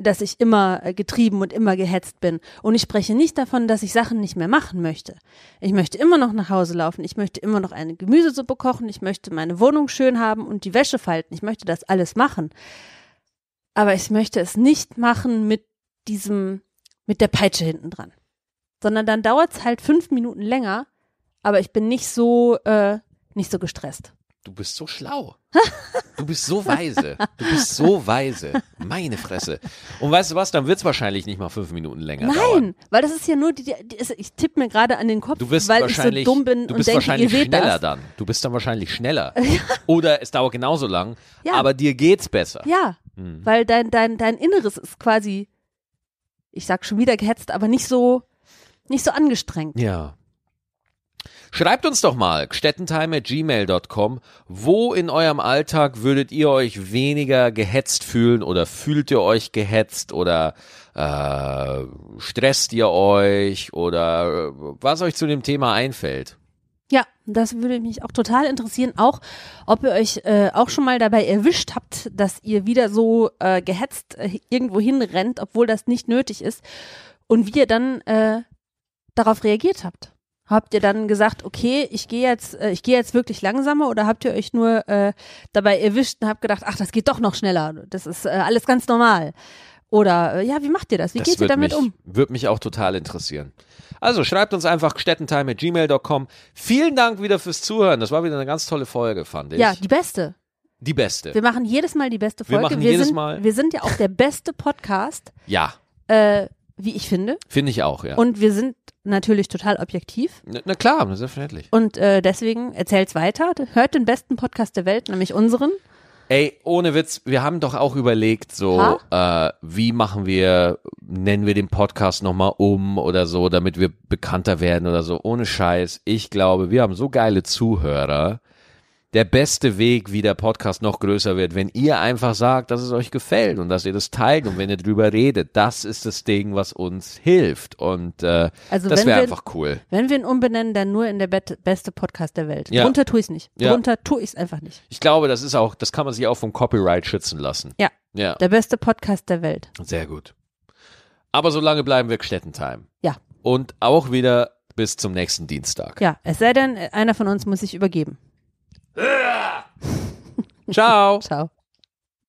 A: dass ich immer äh, getrieben und immer gehetzt bin. Und ich spreche nicht davon, dass ich Sachen nicht mehr machen möchte. Ich möchte immer noch nach Hause laufen, ich möchte immer noch eine Gemüsesuppe kochen, ich möchte meine Wohnung schön haben und die Wäsche falten. Ich möchte das alles machen. Aber ich möchte es nicht machen mit diesem, mit der Peitsche hinten dran. Sondern dann dauert's halt fünf Minuten länger, aber ich bin nicht so, äh, nicht so gestresst.
B: Du bist so schlau. Du bist so weise. Du bist so weise. Meine Fresse. Und weißt du was, dann wird's wahrscheinlich nicht mal fünf Minuten länger
A: Nein,
B: dauern.
A: weil das ist ja nur die, die ich tippe mir gerade an den Kopf,
B: Du bist
A: weil ich so dumm bin
B: du
A: und
B: bist
A: denke, ihr seht
B: schneller
A: das.
B: dann. Du bist dann wahrscheinlich schneller. Oder es dauert genauso lang,
A: Ja.
B: aber dir geht's besser.
A: Ja,
B: Hm.
A: weil dein, dein, dein Inneres ist quasi, ich sag schon wieder gehetzt, aber nicht so, nicht so angestrengt.
B: Ja. Schreibt uns doch mal, gstettentime.gmail.com, wo in eurem Alltag würdet ihr euch weniger gehetzt fühlen oder fühlt ihr euch gehetzt oder äh, stresst ihr euch oder äh, was euch zu dem Thema einfällt.
A: Ja, das würde mich auch total interessieren, auch ob ihr euch äh, auch schon mal dabei erwischt habt, dass ihr wieder so äh, gehetzt äh, irgendwo hinrennt, obwohl das nicht nötig ist und wie ihr dann äh, darauf reagiert habt. Habt ihr dann gesagt, okay, ich gehe jetzt, äh, ich gehe jetzt wirklich langsamer oder habt ihr euch nur äh, dabei erwischt und habt gedacht, ach, das geht doch noch schneller, das ist äh, alles ganz normal. Oder äh, ja, wie macht ihr das? Wie
B: Das
A: geht ihr damit
B: mich,
A: um?
B: Würde mich auch total interessieren. Also schreibt uns einfach gstettentime.gmail.com. Vielen Dank wieder fürs Zuhören. Das war wieder eine ganz tolle Folge, fand ich.
A: Ja, die beste.
B: die beste.
A: Wir machen jedes Mal die beste
B: Wir
A: Folge.
B: machen jedes
A: sind,
B: Mal-
A: wir sind ja auch der beste Podcast.
B: Ja,
A: äh, wie ich finde.
B: finde ich auch, ja.
A: Und wir sind natürlich total objektiv.
B: na, na klar, selbstverständlich.
A: Und äh, deswegen erzählt's weiter. Hört den besten Podcast der Welt, nämlich unseren.
B: Ey, ohne Witz, wir haben doch auch überlegt, so, äh, wie machen wir, nennen wir den Podcast nochmal um oder so, damit wir bekannter werden oder so. Ohne Scheiß. Ich glaube, wir haben so geile Zuhörer. Der beste Weg, wie der Podcast noch größer wird, wenn ihr einfach sagt, dass es euch gefällt und dass ihr das teilt und wenn ihr drüber redet, das ist das Ding, was uns hilft. Und äh,
A: Also
B: das wäre einfach cool.
A: Wenn wir ihn umbenennen, dann nur in der bet beste Podcast der Welt.
B: Ja.
A: Drunter tue ich's nicht.
B: Ja.
A: Drunter tue ich's einfach nicht.
B: Ich glaube, das ist auch, das kann man sich auch vom Copyright schützen lassen.
A: Ja.
B: Ja.
A: Der beste Podcast der Welt.
B: Sehr gut. Aber solange bleiben wir Gstettentime.
A: Ja.
B: Und auch wieder bis zum nächsten Dienstag.
A: Ja, es sei denn, einer von uns muss sich übergeben.
B: Ciao.
A: Ciao.